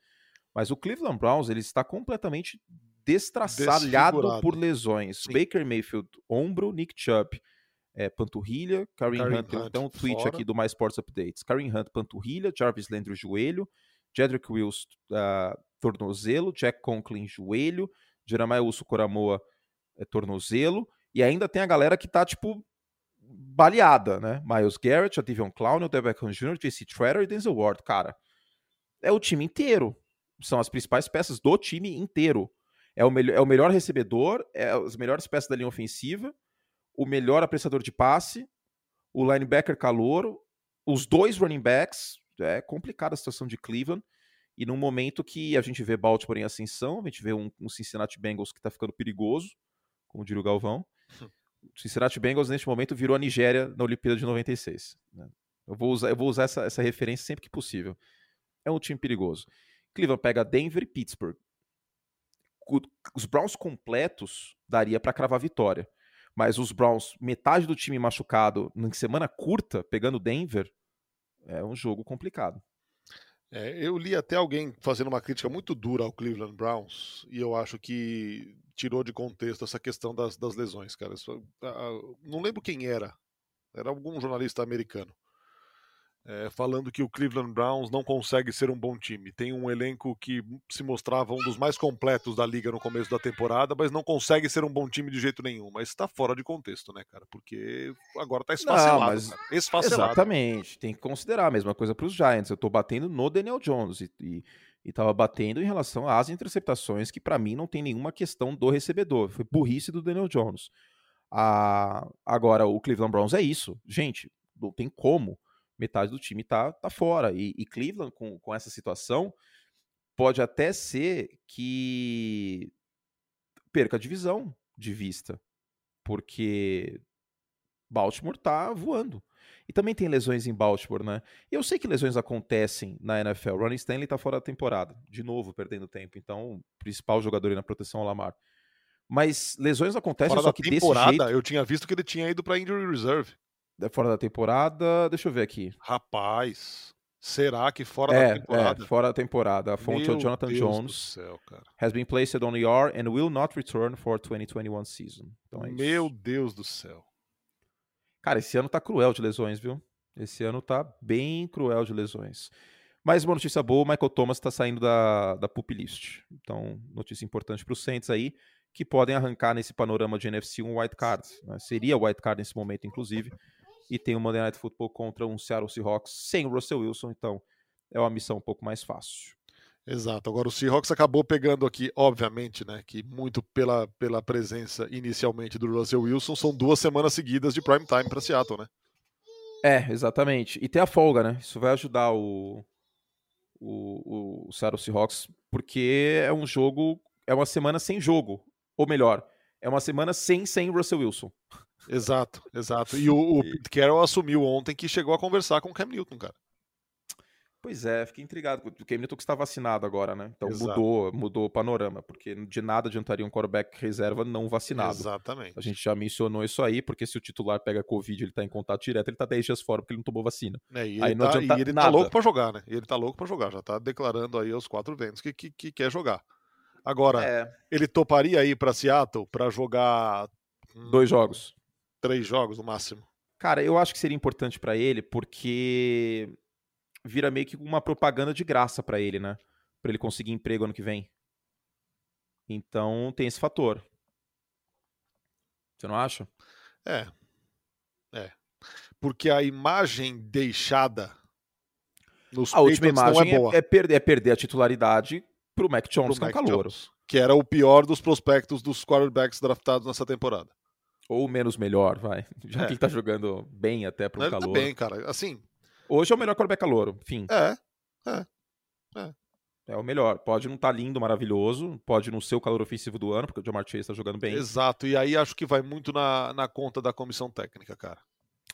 mas o Cleveland Browns, ele está completamente destraçalhado por lesões. Sim. Baker Mayfield, ombro, Nick Chubb, é, panturrilha, Kareem Hunt, Hunt, tem um tweet fora. aqui do My Sports Updates. Kareem Hunt, panturrilha, Jarvis Landry, joelho, Jedrick Wills, uh, tornozelo, Jack Conklin, joelho, Jeremiah Uso Coramoa, é, tornozelo, e ainda tem a galera que tá, tipo, baleada, né? Miles Garrett, a Devion Clown, o Beckham Jr., JC Treader e Denzel Ward, cara. É o time inteiro. São as principais peças do time inteiro. É o, é o melhor recebedor, é as melhores peças da linha ofensiva, o melhor apreciador de passe, o linebacker calor, os dois running backs. É complicada a situação de Cleveland. E num momento que a gente vê Baltimore em ascensão, a gente vê um, um Cincinnati Bengals que está ficando perigoso, como diria o Galvão. O Cincinnati Bengals, neste momento, virou a Nigéria na Olimpíada de 96. Né? Eu vou usar, eu vou usar essa, essa referência sempre que possível. É um time perigoso. Cleveland pega Denver e Pittsburgh. Os Browns completos daria para cravar vitória. Mas os Browns, metade do time machucado, em semana curta, pegando Denver, é um jogo complicado. É, eu li até alguém fazendo uma crítica muito dura ao Cleveland Browns, e eu acho que tirou de contexto essa questão das, das lesões, cara. Isso, não lembro quem era, era algum jornalista americano é, falando que o Cleveland Browns não consegue ser um bom time. Tem um elenco que se mostrava um dos mais completos da liga no começo da temporada, mas não consegue ser um bom time de jeito nenhum. Mas está fora de contexto, né, cara? Porque agora está esfacelado. Não, mas... esfacelado. Exatamente. Tem que considerar a mesma coisa para os Giants. Eu estou batendo no Daniel Jones e, e estava batendo em relação às interceptações, que para mim não tem nenhuma questão do recebedor. Foi burrice do Daniel Jones. Ah, agora, o Cleveland Browns é isso. Gente, não tem como metade do time tá, tá fora. E, e Cleveland, com, com essa situação, pode até ser que perca a divisão de vista, porque Baltimore tá voando. E também tem lesões em Baltimore, né? E eu sei que lesões acontecem na NFL. Ronnie Stanley tá fora da temporada, de novo perdendo tempo. Então, o principal jogador aí na proteção ao Lamar. Mas lesões acontecem fora só que temporada, desse jeito... eu tinha visto que ele tinha ido para injury reserve fora da temporada. Deixa eu ver aqui. Rapaz, será que fora é, da temporada? É, fora da temporada. A fonte Meu é o Jonathan Deus Jones. Céu, has been placed on IR and will not return for 2021 season. Então é Meu isso. Deus do céu. Cara, esse ano tá cruel de lesões, viu? Esse ano tá bem cruel de lesões. Mas uma notícia boa, o Michael Thomas está saindo da, da pup list. Então, notícia importante para os Saints aí, que podem arrancar nesse panorama de NFC um white card. Né? Seria white card nesse momento, inclusive e tem o Monday Night Football contra um Seattle Seahawks sem o Russell Wilson, então é uma missão um pouco mais fácil. Exato. Agora o Seahawks acabou pegando aqui, obviamente, né, que muito pela, pela presença inicialmente do Russell Wilson, são duas semanas seguidas de prime time para Seattle, né? É, exatamente. E tem a folga, né? Isso vai ajudar o, o, o Seattle Seahawks, porque é um jogo, é uma semana sem jogo. Ou melhor, é uma semana sem sem Russell Wilson. Exato, exato. E o, o Pete Carroll assumiu ontem que chegou a conversar com o Cam Newton, cara. Pois é, fiquei intrigado. O Cam Newton que está vacinado agora, né? Então mudou, mudou o panorama, porque de nada adiantaria um quarterback reserva não vacinado. Exatamente. A gente já mencionou isso aí, porque se o titular pega Covid ele está em contato direto, ele está 10 dias fora porque ele não tomou vacina. É, e aí ele, não tá, e ele tá louco para jogar, né? E ele tá louco para jogar, já tá declarando aí aos quatro ventos que, que, que quer jogar. Agora, é. ele toparia aí para Seattle para jogar dois jogos três jogos no máximo. Cara, eu acho que seria importante para ele porque vira meio que uma propaganda de graça para ele, né? Para ele conseguir emprego ano que vem. Então tem esse fator. Você não acha? É. É. Porque a imagem deixada nos a última imagem é, é, é, perder, é perder a titularidade pro Mac Jones, pro que é um calouro. que era o pior dos prospectos dos quarterbacks draftados nessa temporada. Ou menos melhor, vai. Já é. que ele tá jogando bem até pro ele calor. Tá bem, cara. Assim. Hoje é o melhor quarterback calouro, fim. É. É. É. É o melhor. Pode não estar tá lindo, maravilhoso, pode não ser o calor ofensivo do ano, porque o Jamar Chase está jogando bem. Exato, e aí acho que vai muito na, na conta da comissão técnica, cara.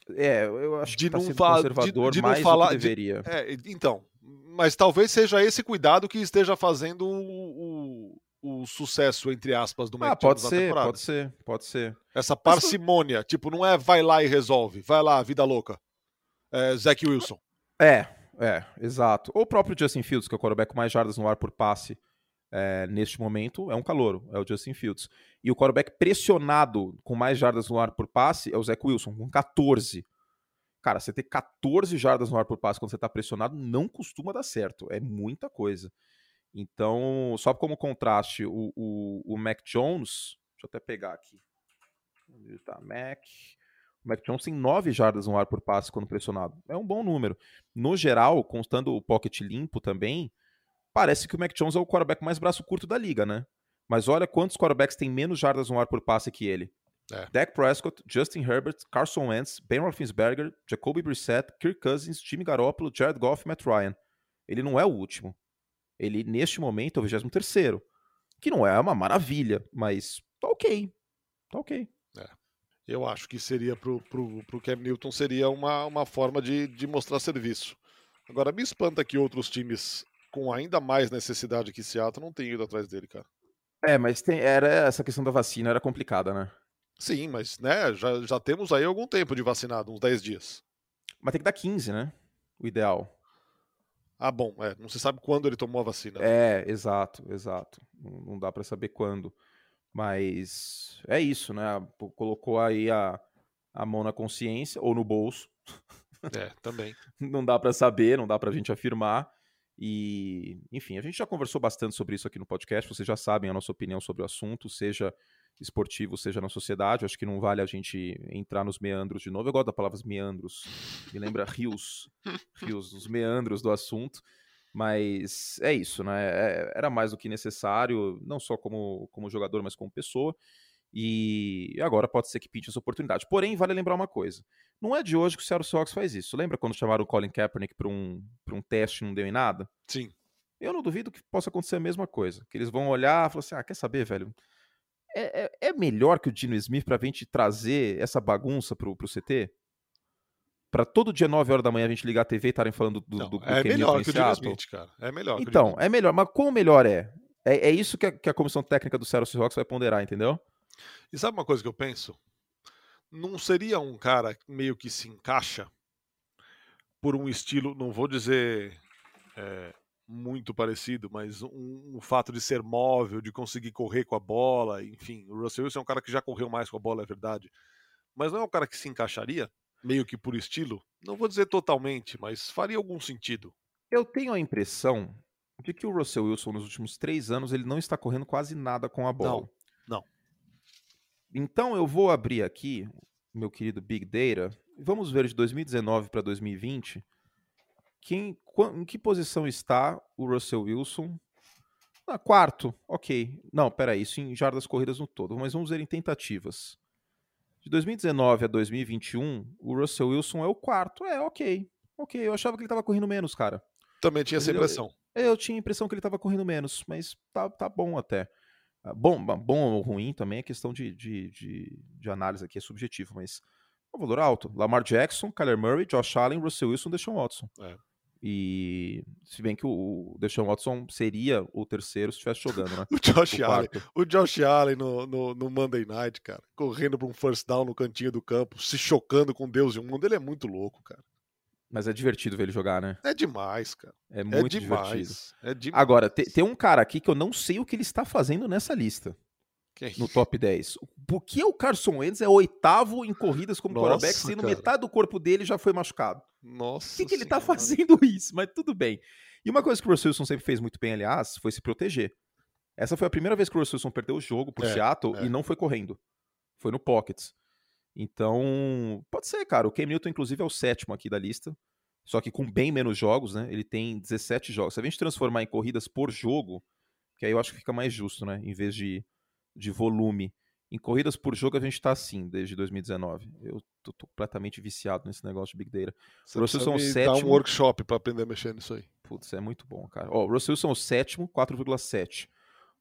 É, eu acho de que tá não sendo conservador de, de mais falar, do que deveria. De, é, então, mas talvez seja esse cuidado que esteja fazendo o, o, o sucesso, entre aspas, do Ah, pode ser, pode ser, pode ser. Essa parcimônia, mas... tipo, não é vai lá e resolve, vai lá, vida louca. É, Zach Wilson. É, é, exato. Ou o próprio Justin Fields, que é o quarterback com mais jardas no ar por passe é, neste momento, é um calouro, é o Justin Fields. E o quarterback pressionado com mais jardas no ar por passe é o Zach Wilson, com 14. Cara, você ter 14 jardas no ar por passe quando você está pressionado não costuma dar certo. É muita coisa. Então, só como contraste, o, o, o Mac Jones. Deixa eu até pegar aqui. Onde está? Mac. O Mac Jones tem 9 jardas no ar por passe quando pressionado. É um bom número. No geral, constando o pocket limpo também, parece que o Mac Jones é o quarterback mais braço curto da liga, né? Mas olha quantos quarterbacks têm menos jardas no ar por passe que ele. É. Dak Prescott, Justin Herbert, Carson Wentz, Ben Roethlisberger, Jacoby Brissett, Kirk Cousins, Jimmy Garoppolo, Jared Goff e Matt Ryan. Ele não é o último. Ele, neste momento, é o 23 terceiro. Que não é uma maravilha, mas tá ok. Tá ok. É eu acho que seria pro, pro, pro Cam Newton seria uma, uma forma de, de mostrar serviço. Agora, me espanta que outros times com ainda mais necessidade que Seattle não tenham ido atrás dele, cara. É, mas tem, era essa questão da vacina era complicada, né? Sim, mas né, já, já temos aí algum tempo de vacinado, uns 10 dias. Mas tem que dar 15, né? O ideal. Ah, bom, é, não se sabe quando ele tomou a vacina. É, exato, exato. Não, não dá para saber quando. Mas é isso, né? Colocou aí a, a mão na consciência ou no bolso. É, também. não dá para saber, não dá para a gente afirmar. E, enfim, a gente já conversou bastante sobre isso aqui no podcast. Vocês já sabem a nossa opinião sobre o assunto, seja esportivo, seja na sociedade. Acho que não vale a gente entrar nos meandros de novo. Eu gosto da palavra meandros. Me lembra rios, rios, os meandros do assunto. Mas é isso, né? É, era mais do que necessário, não só como, como jogador, mas como pessoa. E agora pode ser que pinte essa oportunidade. Porém, vale lembrar uma coisa: não é de hoje que o Seattle Seahawks faz isso. Lembra quando chamaram o Colin Kaepernick para um, um teste e não deu em nada? Sim. Eu não duvido que possa acontecer a mesma coisa. Que eles vão olhar e falar assim: ah, quer saber, velho? É, é, é melhor que o Dino Smith para a gente trazer essa bagunça pro, pro CT? para todo dia 9 horas da manhã a gente ligar a TV e estarem falando do, não, do, do É melhor que o Jimmy Smith, cara. É melhor. Então, é melhor. Mas qual melhor é? É, é isso que a, que a, comissão técnica do Seattle Seahawks vai ponderar, entendeu? E sabe uma coisa que eu penso? Não seria um cara meio que se encaixa por um estilo, não vou dizer é, muito parecido, mas um, um, fato de ser móvel, de conseguir correr com a bola, enfim. O Russell Wilson é um cara que já correu mais com a bola, é verdade. Mas não é um cara que se encaixaria meio que por estilo? Não vou dizer totalmente, mas faria algum sentido. Eu tenho a impressão de que o Russell Wilson nos últimos três anos ele não está correndo quase nada com a bola. Não, não. Então eu vou abrir aqui, meu querido Big Data, vamos ver de 2019 para 2020 quem, em que posição está o Russell Wilson. Ah, quarto, ok. Não, peraí, isso em jardas corridas no todo, mas vamos ver em tentativas. De 2019 a 2021, o Russell Wilson é o quarto. É, ok. Ok, eu achava que ele estava correndo menos, cara. Também tinha essa impressão. Eu, eu, tinha a impressão que ele estava correndo menos, mas tá, tá bom até. Ah, bom, bom ou ruim também é questão de, de, de, de análise aqui, é subjetivo, mas é um valor alto. Lamar Jackson, Kyler Murray, Josh Allen, Russell Wilson, Deshaun Watson. É. E se bem que o Deshaun Watson seria o terceiro se estivesse jogando, né? o Josh o Allen, o Josh Allen no, no, no, Monday Night, cara, correndo para um first down no cantinho do campo, se chocando com Deus e o mundo, ele é muito louco, cara. Mas é divertido ver ele jogar, né? É demais, cara. É, é muito é demais, divertido. É demais. Agora, tem, tem um cara aqui que eu não sei o que ele está fazendo nessa lista. Quem? no top 10. Por que o Carson Wentz é oitavo em corridas como Nossa, quarterback, sendo cara. metade do corpo dele já foi machucado? Nossa. Por que, que ele tá fazendo isso? Mas tudo bem. E uma coisa que o Russell Wilson sempre fez muito bem, aliás, foi se proteger. Essa foi a primeira vez que o Russell Wilson perdeu o jogo por é, Seattle é. e não foi correndo. Foi no pockets. Então, pode ser, cara. O Cam Newton, inclusive, é o sétimo aqui da lista. Só que com bem menos jogos, né? Ele tem 17 jogos. Se a gente transformar em corridas por jogo, que aí eu acho que fica mais justo, né? Em vez de de volume. Em corridas por jogo a gente está assim desde 2019. Eu tô, tô, completamente viciado nesse negócio de Big Data. Você Vocês são sétimo... dar um workshop para aprender a mexer nisso aí. Putz, é muito bom, cara. Ó, o Russell Wilson é o sétimo, 4,7.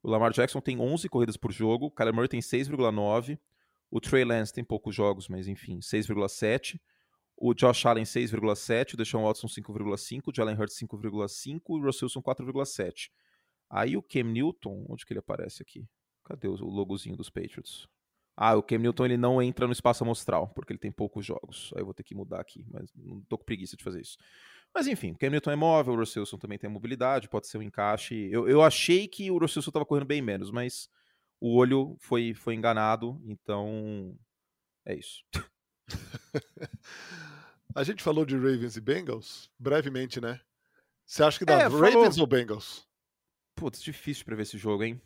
O Lamar Jackson tem 11 corridas por jogo, o Kyler Murray tem 6,9. O Trey Lance tem poucos jogos, mas enfim, 6,7. O Josh Allen 6,7, o Deshaun Watson 5,5, o Jalen Hurts 5,5 e o Russell Wilson 4,7. Aí o Cam Newton, onde que ele aparece aqui? Cadê o logozinho dos Patriots? Ah, o Cam Newton ele não entra no espaço amostral, porque ele tem poucos jogos. Aí eu vou ter que mudar aqui, mas não tô com preguiça de fazer isso. Mas enfim, o Cam Newton é móvel, o Russell Wilson também tem mobilidade, pode ser um encaixe. Eu, eu achei que o Russell Wilson estava correndo bem menos, mas o olho foi, foi enganado, então é isso. A gente falou de Ravens e Bengals brevemente, né? Você acha que dá é, Ravens falou... ou Bengals? Putz, difícil para ver esse jogo, hein?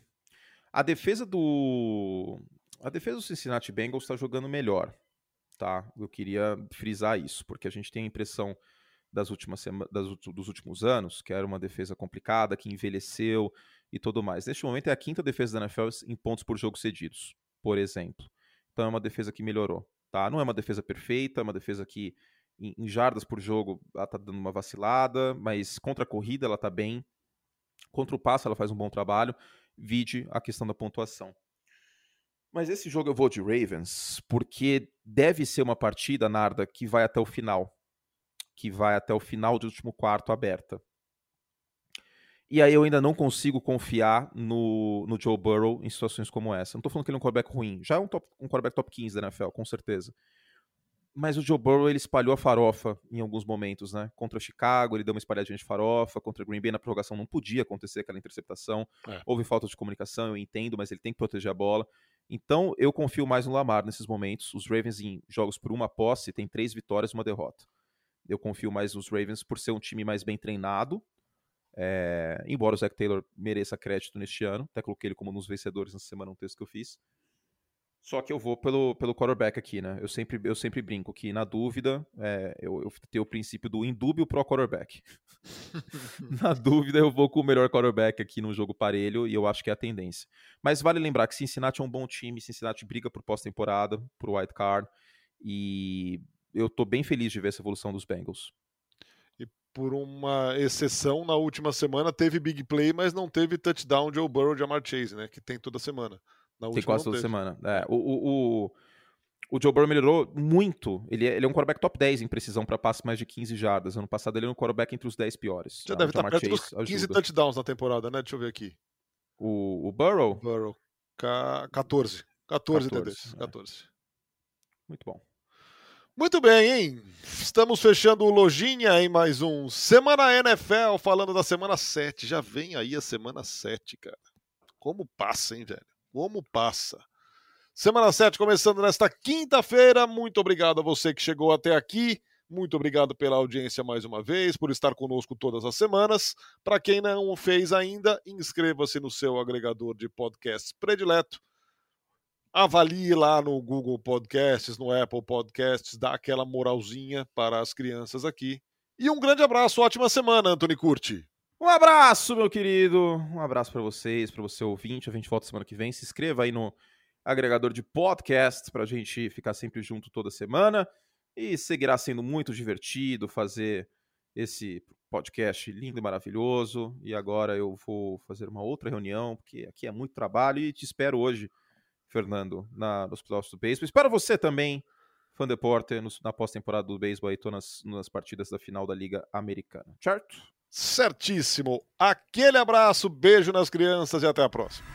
A defesa do a defesa do Cincinnati Bengals está jogando melhor, tá? Eu queria frisar isso, porque a gente tem a impressão das últimas das, dos últimos anos que era uma defesa complicada, que envelheceu e tudo mais. Neste momento é a quinta defesa da NFL em pontos por jogo cedidos, por exemplo. Então é uma defesa que melhorou, tá? Não é uma defesa perfeita, é uma defesa que em, em jardas por jogo ela tá dando uma vacilada, mas contra a corrida ela tá bem. Contra o passo ela faz um bom trabalho. Vide a questão da pontuação. Mas esse jogo eu vou de Ravens, porque deve ser uma partida, Narda, que vai até o final. Que vai até o final do último quarto aberta. E aí eu ainda não consigo confiar no, no Joe Burrow em situações como essa. Não tô falando que ele é um quarterback ruim. Já é um, top, um quarterback top 15 da NFL, com certeza. Mas o Joe Burrow, ele espalhou a farofa em alguns momentos, né? Contra o Chicago, ele deu uma espalhadinha de farofa. Contra o Green Bay, na prorrogação, não podia acontecer aquela interceptação. É. Houve falta de comunicação, eu entendo, mas ele tem que proteger a bola. Então, eu confio mais no Lamar nesses momentos. Os Ravens, em jogos por uma posse, tem três vitórias e uma derrota. Eu confio mais nos Ravens por ser um time mais bem treinado. É... embora o Zach Taylor mereça crédito neste ano, até coloquei ele como um dos vencedores na semana, um texto que eu fiz. Só que eu vou pelo, pelo quarterback aqui, né? Eu sempre, eu sempre brinco que, na dúvida, é, eu, eu tenho o princípio do indúbio pro quarterback. na dúvida, eu vou com o melhor quarterback aqui no jogo parelho e eu acho que é a tendência. Mas vale lembrar que Cincinnati é um bom time, Cincinnati briga por pós-temporada, pro wild card, e eu tô bem feliz de ver essa evolução dos Bengals. E por uma exceção, na última semana teve big play, mas não teve touchdown de Burrow de Amar Chase, né? Que tem toda semana. Tem quase toda teve. semana. É, o, o, o, o, Joe Burrow melhorou muito. Ele é, ele é um quarterback top 10 em precisão para passes mais de 15 jardas. Ano passado ele era um quarterback entre os 10 piores. Já deve estar tá perto dos 15 ajuda. touchdowns na temporada, né? Deixa eu ver aqui. O, o Burrow? Burrow. 14. 14, 14 TDs. 14. É. Muito bom. Muito bem, hein? Estamos fechando o Lojinha em mais um Semana NFL, falando da semana 7. Já vem aí a semana 7, cara. Como passa, hein, velho? Como passa. Semana 7 começando nesta quinta-feira. Muito obrigado a você que chegou até aqui. Muito obrigado pela audiência mais uma vez, por estar conosco todas as semanas. Para quem não fez ainda, inscreva-se no seu agregador de podcasts predileto. Avalie lá no Google Podcasts, no Apple Podcasts, dá aquela moralzinha para as crianças aqui. E um grande abraço, ótima semana, Anthony Curti. Um abraço, meu querido. Um abraço para vocês, para você ouvinte. A gente volta semana que vem. Se inscreva aí no agregador de podcasts para a gente ficar sempre junto toda semana. E seguirá sendo muito divertido fazer esse podcast lindo e maravilhoso. E agora eu vou fazer uma outra reunião, porque aqui é muito trabalho. E te espero hoje, Fernando, na, nos playoffs do beisebol. Espero você também, fã de Porter, na pós-temporada do beisebol. Tô nas, nas partidas da final da Liga Americana. Certo? Certíssimo. Aquele abraço, beijo nas crianças e até a próxima.